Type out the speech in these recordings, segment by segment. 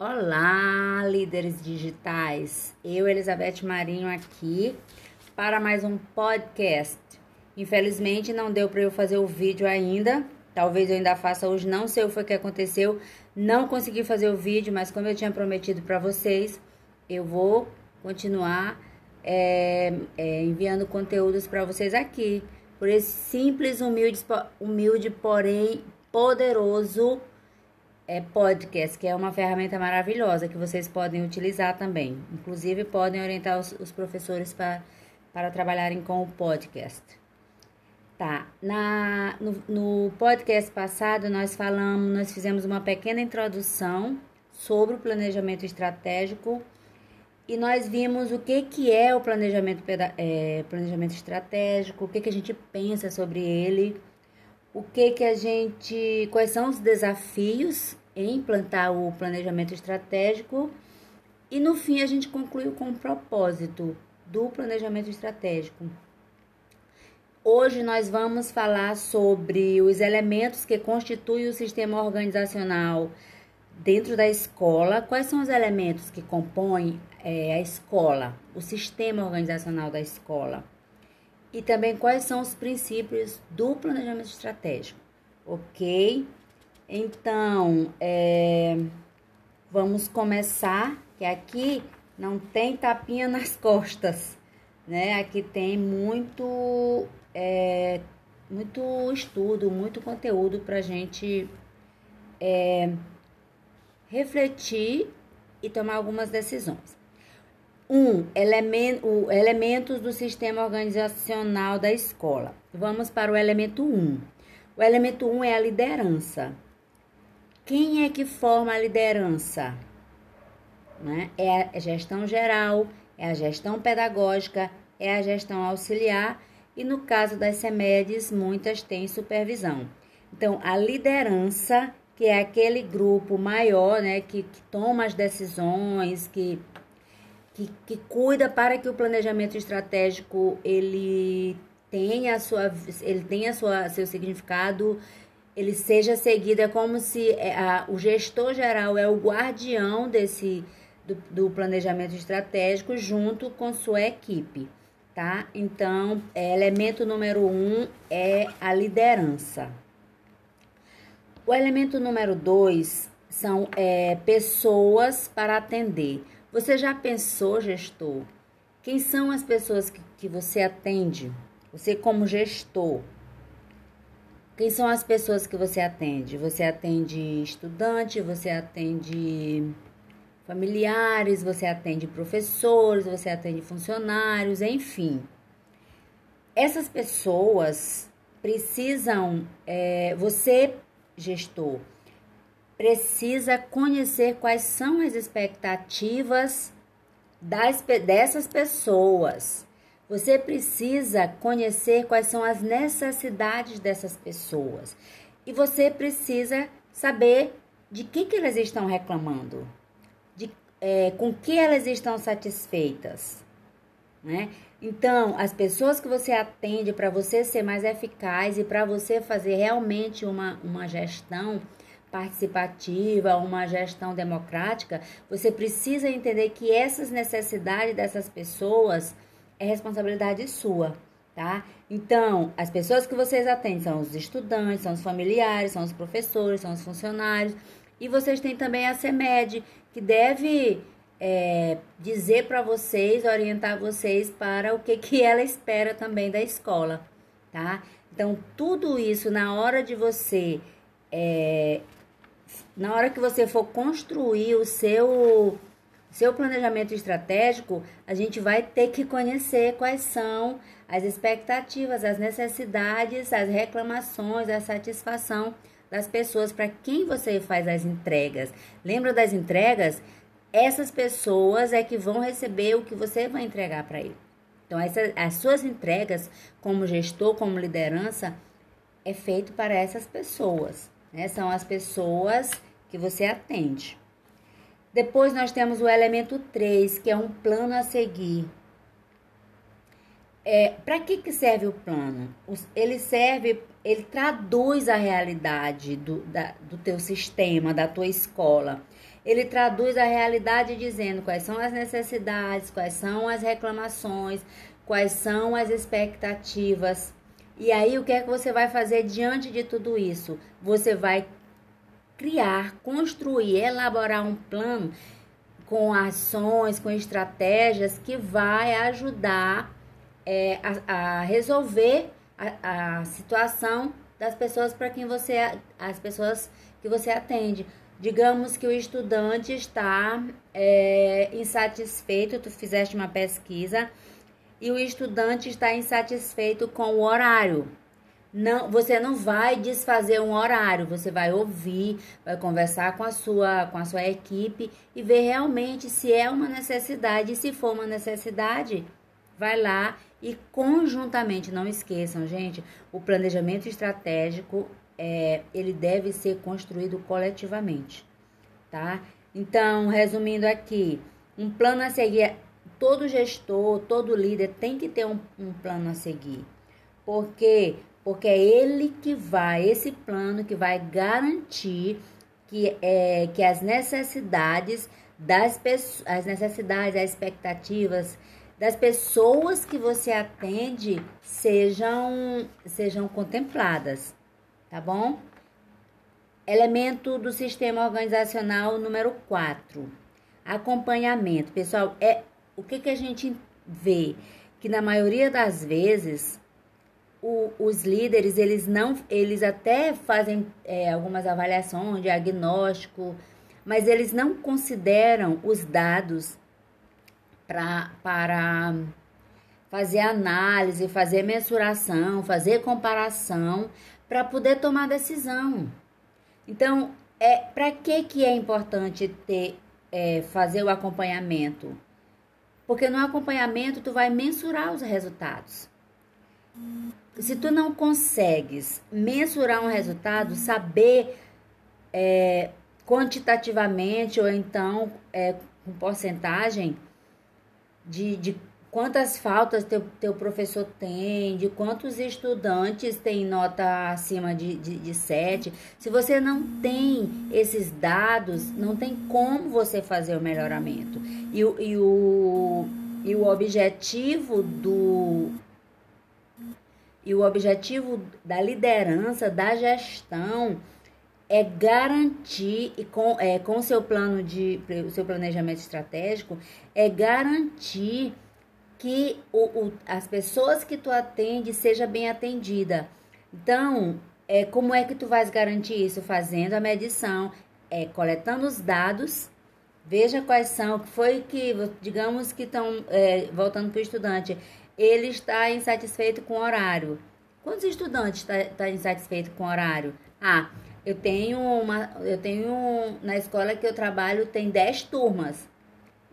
Olá, líderes digitais. Eu, Elizabeth Marinho, aqui para mais um podcast. Infelizmente, não deu para eu fazer o vídeo ainda. Talvez eu ainda faça hoje, não sei o que foi que aconteceu. Não consegui fazer o vídeo, mas como eu tinha prometido para vocês, eu vou continuar é, é, enviando conteúdos para vocês aqui. Por esse simples, humilde, humilde porém poderoso é, podcast, que é uma ferramenta maravilhosa que vocês podem utilizar também. Inclusive, podem orientar os, os professores para, para trabalharem com o podcast. Tá, na, no, no podcast passado nós falamos, nós fizemos uma pequena introdução sobre o planejamento estratégico e nós vimos o que, que é o planejamento, é, planejamento estratégico, o que, que a gente pensa sobre ele, o que, que a gente. quais são os desafios em implantar o planejamento estratégico e no fim a gente concluiu com o propósito do planejamento estratégico. Hoje nós vamos falar sobre os elementos que constituem o sistema organizacional dentro da escola. Quais são os elementos que compõem é, a escola, o sistema organizacional da escola? E também quais são os princípios do planejamento estratégico, ok? Então, é, vamos começar, que aqui não tem tapinha nas costas, né? Aqui tem muito, é, muito estudo, muito conteúdo para gente é, refletir e tomar algumas decisões. Um, elemento, elementos do sistema organizacional da escola. Vamos para o elemento 1. Um. O elemento 1 um é a liderança. Quem é que forma a liderança? Né? É a gestão geral, é a gestão pedagógica, é a gestão auxiliar e no caso das CEMEDs, muitas têm supervisão. Então, a liderança, que é aquele grupo maior, né, que, que toma as decisões, que, que, que cuida para que o planejamento estratégico ele tenha a sua, ele tenha sua, seu significado ele seja seguido, é como se é, a, o gestor geral é o guardião desse do, do, planejamento estratégico junto com sua equipe, tá? Então, é, elemento número um é a liderança. O elemento número dois são é, pessoas para atender. Você já pensou, gestor? Quem são as pessoas que, que você atende? Você como gestor, quem são as pessoas que você atende? Você atende estudante, você atende familiares, você atende professores, você atende funcionários, enfim. Essas pessoas precisam, é, você, gestor, precisa conhecer quais são as expectativas das, dessas pessoas você precisa conhecer quais são as necessidades dessas pessoas. E você precisa saber de que, que elas estão reclamando, de, é, com que elas estão satisfeitas. Né? Então, as pessoas que você atende para você ser mais eficaz e para você fazer realmente uma, uma gestão participativa, uma gestão democrática, você precisa entender que essas necessidades dessas pessoas é responsabilidade sua, tá? Então, as pessoas que vocês atendem são os estudantes, são os familiares, são os professores, são os funcionários. E vocês têm também a CEMED, que deve é, dizer para vocês, orientar vocês para o que, que ela espera também da escola, tá? Então, tudo isso na hora de você, é, na hora que você for construir o seu seu planejamento estratégico, a gente vai ter que conhecer quais são as expectativas, as necessidades, as reclamações, a satisfação das pessoas para quem você faz as entregas. Lembra das entregas? Essas pessoas é que vão receber o que você vai entregar para ele. Então, as suas entregas, como gestor, como liderança, é feito para essas pessoas. Né? São as pessoas que você atende. Depois nós temos o elemento 3, que é um plano a seguir. é, para que, que serve o plano? Ele serve, ele traduz a realidade do, da, do teu sistema, da tua escola. Ele traduz a realidade dizendo quais são as necessidades, quais são as reclamações, quais são as expectativas. E aí, o que é que você vai fazer diante de tudo isso? Você vai criar, construir, elaborar um plano com ações, com estratégias que vai ajudar é, a, a, resolver a, a, situação das pessoas para quem você as pessoas que você atende. Digamos que o estudante está é, insatisfeito, tu fizeste uma pesquisa e o estudante está insatisfeito com o horário. Não, você não vai desfazer um horário, você vai ouvir, vai conversar com a sua com a sua equipe e ver realmente se é uma necessidade, e se for uma necessidade, vai lá e conjuntamente, não esqueçam, gente, o planejamento estratégico é, ele deve ser construído coletivamente, tá? Então, resumindo aqui, um plano a seguir, todo gestor, todo líder tem que ter um, um plano a seguir. Por quê? Porque é ele que vai, esse plano que vai garantir que, é, que as necessidades das pessoas, as necessidades, as expectativas das pessoas que você atende sejam, sejam contempladas, tá bom? Elemento do sistema organizacional número 4. Acompanhamento. Pessoal, é o que, que a gente vê? Que na maioria das vezes o, os líderes, eles não, eles até fazem é, algumas avaliações, diagnóstico, mas eles não consideram os dados pra, para fazer análise, fazer mensuração, fazer comparação para poder tomar decisão. Então, é para que que é importante ter é, fazer o acompanhamento? Porque no acompanhamento tu vai mensurar os resultados. Se tu não consegues mensurar um resultado, saber é, quantitativamente ou então é, com porcentagem, de, de quantas faltas teu, teu professor tem, de quantos estudantes tem nota acima de, de, de 7. Se você não tem esses dados, não tem como você fazer o melhoramento. E, e, o, e o objetivo do. E o objetivo da liderança, da gestão, é garantir e com é, com seu plano de seu planejamento estratégico é garantir que o, o, as pessoas que tu atende seja bem atendida. Então, é, como é que tu vais garantir isso? Fazendo a medição, é, coletando os dados, veja quais são, que foi que, digamos que estão, é, voltando para o estudante, ele está insatisfeito com o horário. Quantos estudantes está tá insatisfeito com o horário? Ah, eu tenho uma, eu tenho na escola que eu trabalho tem 10 turmas.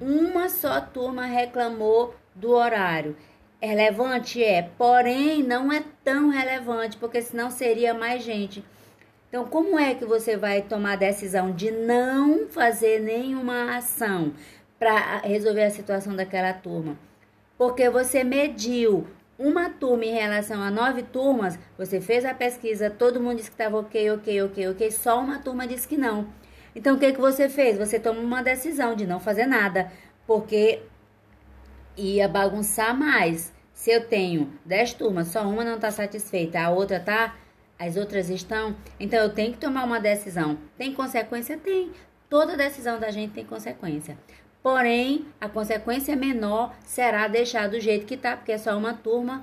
Uma só turma reclamou do horário. É relevante é, porém não é tão relevante, porque senão seria mais gente. Então, como é que você vai tomar a decisão de não fazer nenhuma ação para resolver a situação daquela turma? Porque você mediu uma turma em relação a nove turmas, você fez a pesquisa, todo mundo disse que estava ok, ok, ok, ok, só uma turma disse que não. Então, o que, que você fez? Você tomou uma decisão de não fazer nada, porque ia bagunçar mais. Se eu tenho dez turmas, só uma não está satisfeita, a outra tá, as outras estão, então eu tenho que tomar uma decisão. Tem consequência? Tem. Toda decisão da gente tem consequência. Porém, a consequência menor será deixar do jeito que está, porque é só uma turma,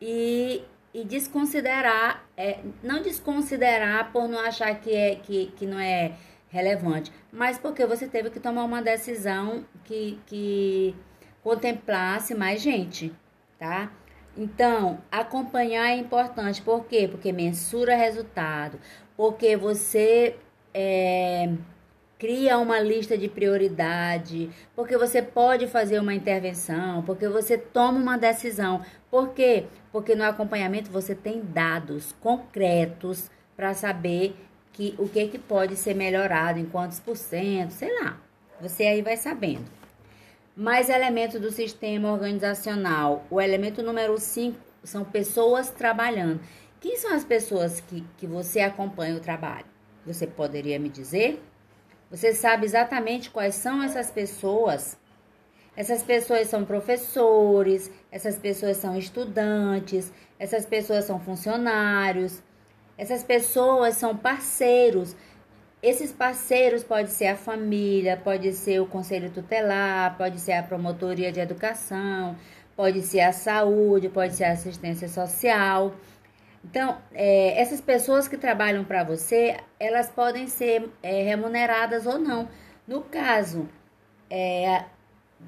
e, e desconsiderar, é, não desconsiderar por não achar que, é, que, que não é relevante, mas porque você teve que tomar uma decisão que, que contemplasse mais gente, tá? Então, acompanhar é importante, por quê? Porque mensura resultado, porque você é, cria uma lista de prioridade, porque você pode fazer uma intervenção, porque você toma uma decisão. Por quê? Porque no acompanhamento você tem dados concretos para saber que o que, que pode ser melhorado, em quantos por cento, sei lá. Você aí vai sabendo. Mais elementos do sistema organizacional. O elemento número 5 são pessoas trabalhando. Quem são as pessoas que, que você acompanha o trabalho? Você poderia me dizer? Você sabe exatamente quais são essas pessoas? Essas pessoas são professores, essas pessoas são estudantes, essas pessoas são funcionários, essas pessoas são parceiros. Esses parceiros pode ser a família, pode ser o conselho tutelar, pode ser a promotoria de educação, pode ser a saúde, pode ser a assistência social. Então, é, essas pessoas que trabalham para você, elas podem ser é, remuneradas ou não. No caso, é,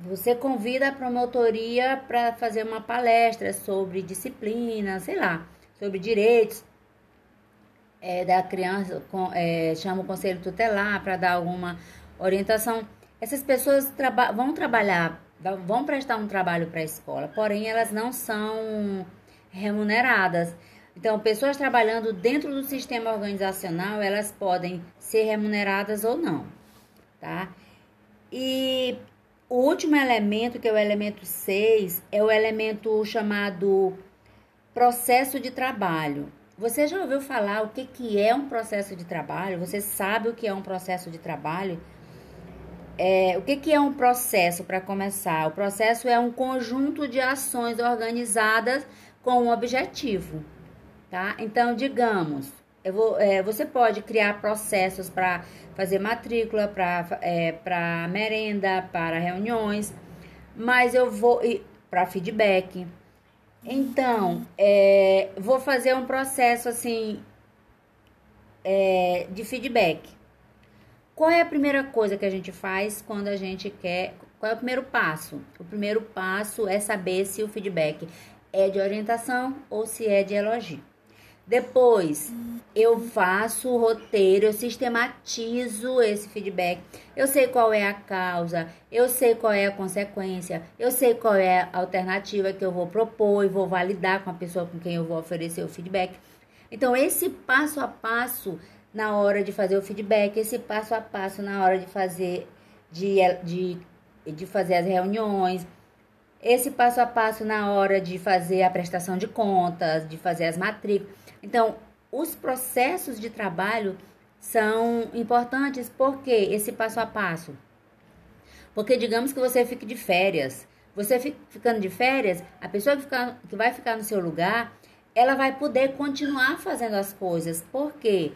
você convida a promotoria para fazer uma palestra sobre disciplina, sei lá, sobre direitos é, da criança, com, é, chama o conselho tutelar para dar alguma orientação. Essas pessoas traba vão trabalhar, vão prestar um trabalho para a escola, porém elas não são remuneradas. Então, pessoas trabalhando dentro do sistema organizacional, elas podem ser remuneradas ou não, tá? E o último elemento, que é o elemento 6, é o elemento chamado processo de trabalho. Você já ouviu falar o que, que é um processo de trabalho? Você sabe o que é um processo de trabalho? É, o que, que é um processo, para começar? O processo é um conjunto de ações organizadas com um objetivo tá? Então, digamos, vou, é, você pode criar processos para fazer matrícula, para é, merenda, para reuniões, mas eu vou para feedback. Então, é, vou fazer um processo assim é, de feedback. Qual é a primeira coisa que a gente faz quando a gente quer? Qual é o primeiro passo? O primeiro passo é saber se o feedback é de orientação ou se é de elogio. Depois, eu faço o roteiro, eu sistematizo esse feedback. Eu sei qual é a causa, eu sei qual é a consequência, eu sei qual é a alternativa que eu vou propor e vou validar com a pessoa com quem eu vou oferecer o feedback. Então, esse passo a passo na hora de fazer o feedback, esse passo a passo na hora de fazer de, de, de fazer as reuniões, esse passo a passo na hora de fazer a prestação de contas, de fazer as matrículas então, os processos de trabalho são importantes porque esse passo a passo. Porque digamos que você fique de férias. Você ficando de férias, a pessoa que, fica, que vai ficar no seu lugar, ela vai poder continuar fazendo as coisas. Por quê?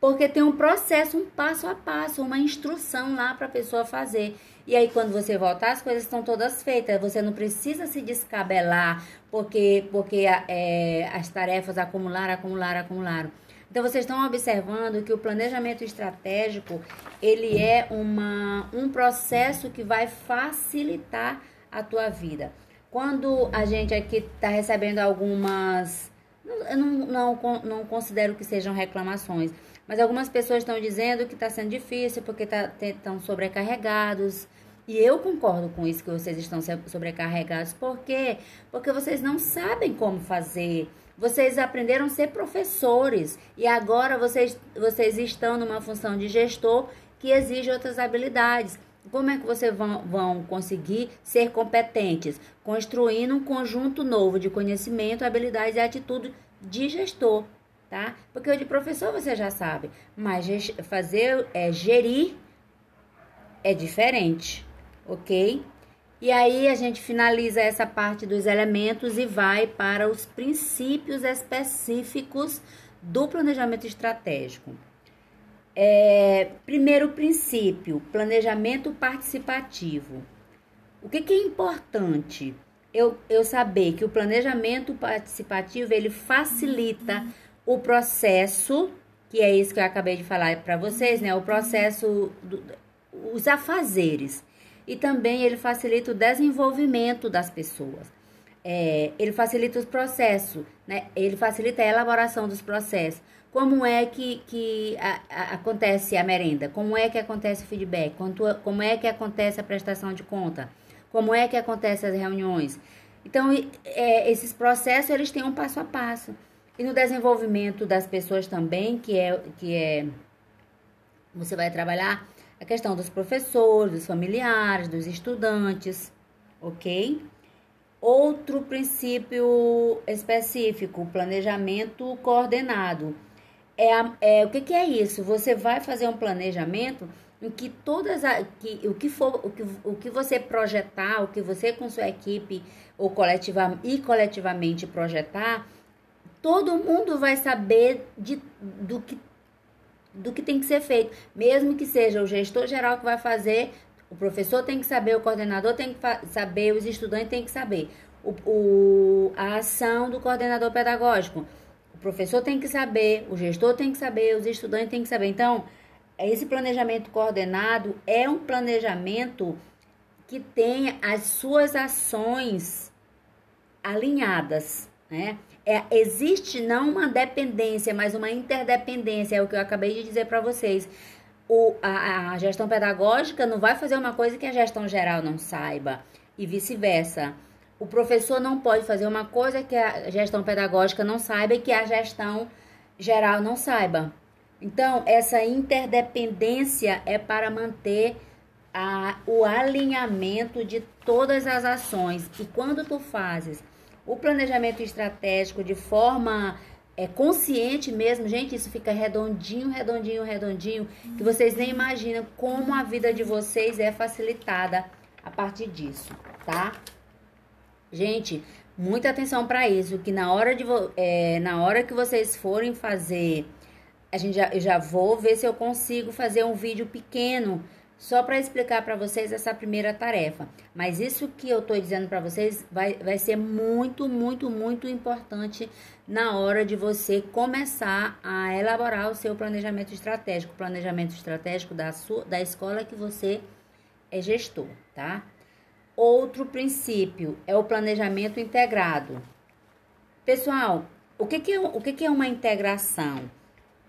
Porque tem um processo, um passo a passo, uma instrução lá para a pessoa fazer. E aí, quando você voltar, as coisas estão todas feitas. Você não precisa se descabelar, porque, porque é, as tarefas acumularam, acumularam, acumularam. Então, vocês estão observando que o planejamento estratégico, ele é uma, um processo que vai facilitar a tua vida. Quando a gente aqui está recebendo algumas... Eu não, não, não considero que sejam reclamações, mas algumas pessoas estão dizendo que está sendo difícil porque estão tá, sobrecarregados. E eu concordo com isso que vocês estão sobrecarregados. Por quê? Porque vocês não sabem como fazer. Vocês aprenderam a ser professores e agora vocês, vocês estão numa função de gestor que exige outras habilidades. Como é que vocês vão, vão conseguir ser competentes? Construindo um conjunto novo de conhecimento, habilidades e atitude de gestor tá? Porque o de professor você já sabe, mas fazer é gerir é diferente, ok? E aí a gente finaliza essa parte dos elementos e vai para os princípios específicos do planejamento estratégico. É, primeiro princípio, planejamento participativo. O que, que é importante? Eu, eu saber que o planejamento participativo ele facilita o processo, que é isso que eu acabei de falar para vocês, né? O processo, do, os afazeres. E também ele facilita o desenvolvimento das pessoas. É, ele facilita os processos, né? Ele facilita a elaboração dos processos. Como é que, que a, a, acontece a merenda? Como é que acontece o feedback? Quanto, como é que acontece a prestação de conta? Como é que acontece as reuniões? Então, é, esses processos, eles têm um passo a passo. E no desenvolvimento das pessoas também, que é que é você vai trabalhar a questão dos professores, dos familiares, dos estudantes, ok? Outro princípio específico, planejamento coordenado. É, é o que, que, é isso? Você vai fazer um planejamento em que todas a, que, o que for o que, o que você projetar, o que você com sua equipe ou coletiva e coletivamente projetar, todo mundo vai saber de, do que do que tem que ser feito, mesmo que seja o gestor geral que vai fazer, o professor tem que saber, o coordenador tem que saber, os estudantes têm que saber. O, o, a ação do coordenador pedagógico. O professor tem que saber, o gestor tem que saber, os estudantes têm que saber. Então, esse planejamento coordenado é um planejamento que tem as suas ações alinhadas, né? É, existe não uma dependência, mas uma interdependência, é o que eu acabei de dizer para vocês o, a, a gestão pedagógica não vai fazer uma coisa que a gestão geral não saiba, e vice-versa. O professor não pode fazer uma coisa que a gestão pedagógica não saiba e que a gestão geral não saiba. Então, essa interdependência é para manter a, o alinhamento de todas as ações. E quando tu fazes o planejamento estratégico de forma é consciente mesmo, gente, isso fica redondinho, redondinho, redondinho, que vocês nem imaginam como a vida de vocês é facilitada a partir disso, tá? Gente, muita atenção para isso, que na hora de é, na hora que vocês forem fazer, a gente já, eu já vou ver se eu consigo fazer um vídeo pequeno só para explicar para vocês essa primeira tarefa. Mas isso que eu estou dizendo para vocês vai, vai ser muito, muito, muito importante na hora de você começar a elaborar o seu planejamento estratégico, planejamento estratégico da, sua, da escola que você é gestor, tá? Outro princípio é o planejamento integrado. Pessoal, o que, que, é, o que, que é uma integração?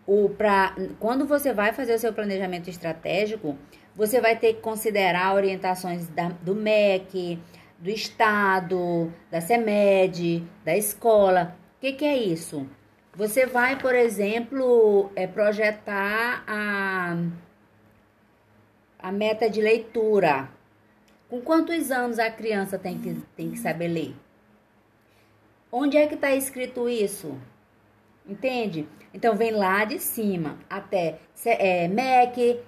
O pra, quando você vai fazer o seu planejamento estratégico, você vai ter que considerar orientações da, do MEC, do Estado, da CEMED, da escola. O que, que é isso? Você vai, por exemplo, é, projetar a, a meta de leitura. Com quantos anos a criança tem que, tem que saber ler? Onde é que está escrito isso? Entende? Então, vem lá de cima até é, MEC,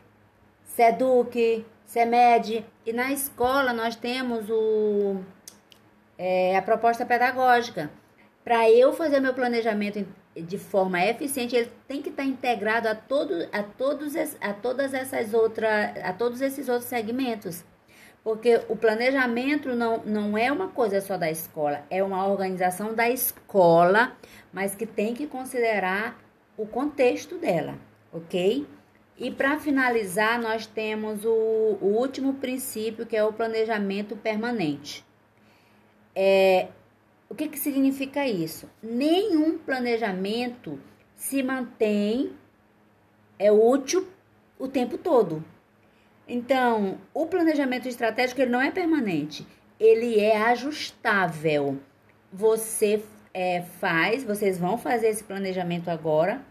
SEDUC, SEMED. E na escola nós temos o, é, a proposta pedagógica. Para eu fazer meu planejamento de forma eficiente, ele tem que estar integrado a, todo, a, todos, a todas essas outras, a todos esses outros segmentos. Porque o planejamento não, não é uma coisa só da escola, é uma organização da escola, mas que tem que considerar o contexto dela, ok? E para finalizar, nós temos o, o, último princípio, que é o planejamento permanente. É, o que, que significa isso? Nenhum planejamento se mantém é útil o tempo todo. Então, o planejamento estratégico ele não é permanente, ele é ajustável. Você é, faz, vocês vão fazer esse planejamento agora,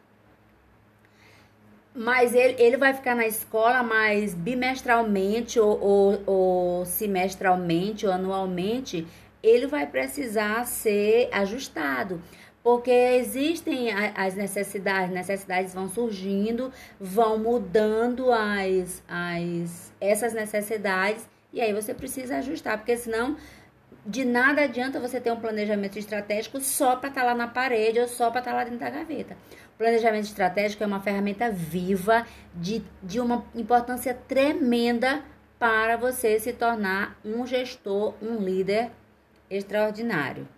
mas ele, ele vai ficar na escola mais bimestralmente ou, ou, ou semestralmente ou anualmente, ele vai precisar ser ajustado. Porque existem as necessidades, necessidades vão surgindo, vão mudando as, as essas necessidades e aí você precisa ajustar, porque senão de nada adianta você ter um planejamento estratégico só para estar tá lá na parede ou só para estar tá lá dentro da gaveta. Planejamento estratégico é uma ferramenta viva de, de uma importância tremenda para você se tornar um gestor, um líder extraordinário,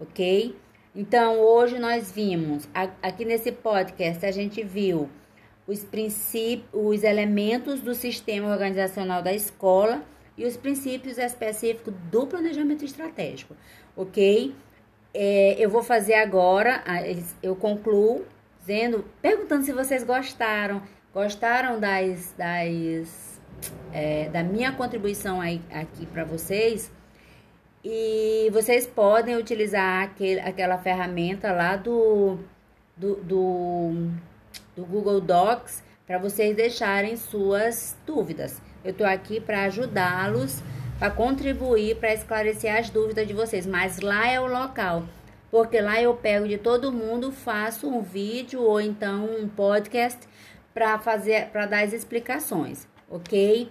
ok? Então, hoje nós vimos, aqui nesse podcast, a gente viu os princípios, os elementos do sistema organizacional da escola e os princípios específicos do planejamento estratégico, ok? É, eu vou fazer agora, eu concluo dizendo, perguntando se vocês gostaram, gostaram das, das é, da minha contribuição aí, aqui para vocês. E vocês podem utilizar aquele, aquela ferramenta lá do, do, do, do Google Docs para vocês deixarem suas dúvidas. Eu estou aqui para ajudá-los, para contribuir, para esclarecer as dúvidas de vocês. Mas lá é o local, porque lá eu pego de todo mundo, faço um vídeo ou então um podcast para fazer, para dar as explicações, ok?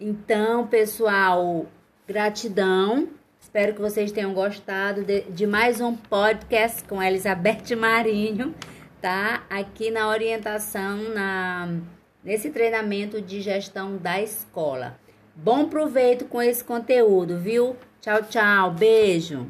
Então, pessoal, gratidão. Espero que vocês tenham gostado de, de mais um podcast com Elizabeth Marinho, tá? Aqui na orientação, na, nesse treinamento de gestão da escola. Bom proveito com esse conteúdo, viu? Tchau, tchau. Beijo.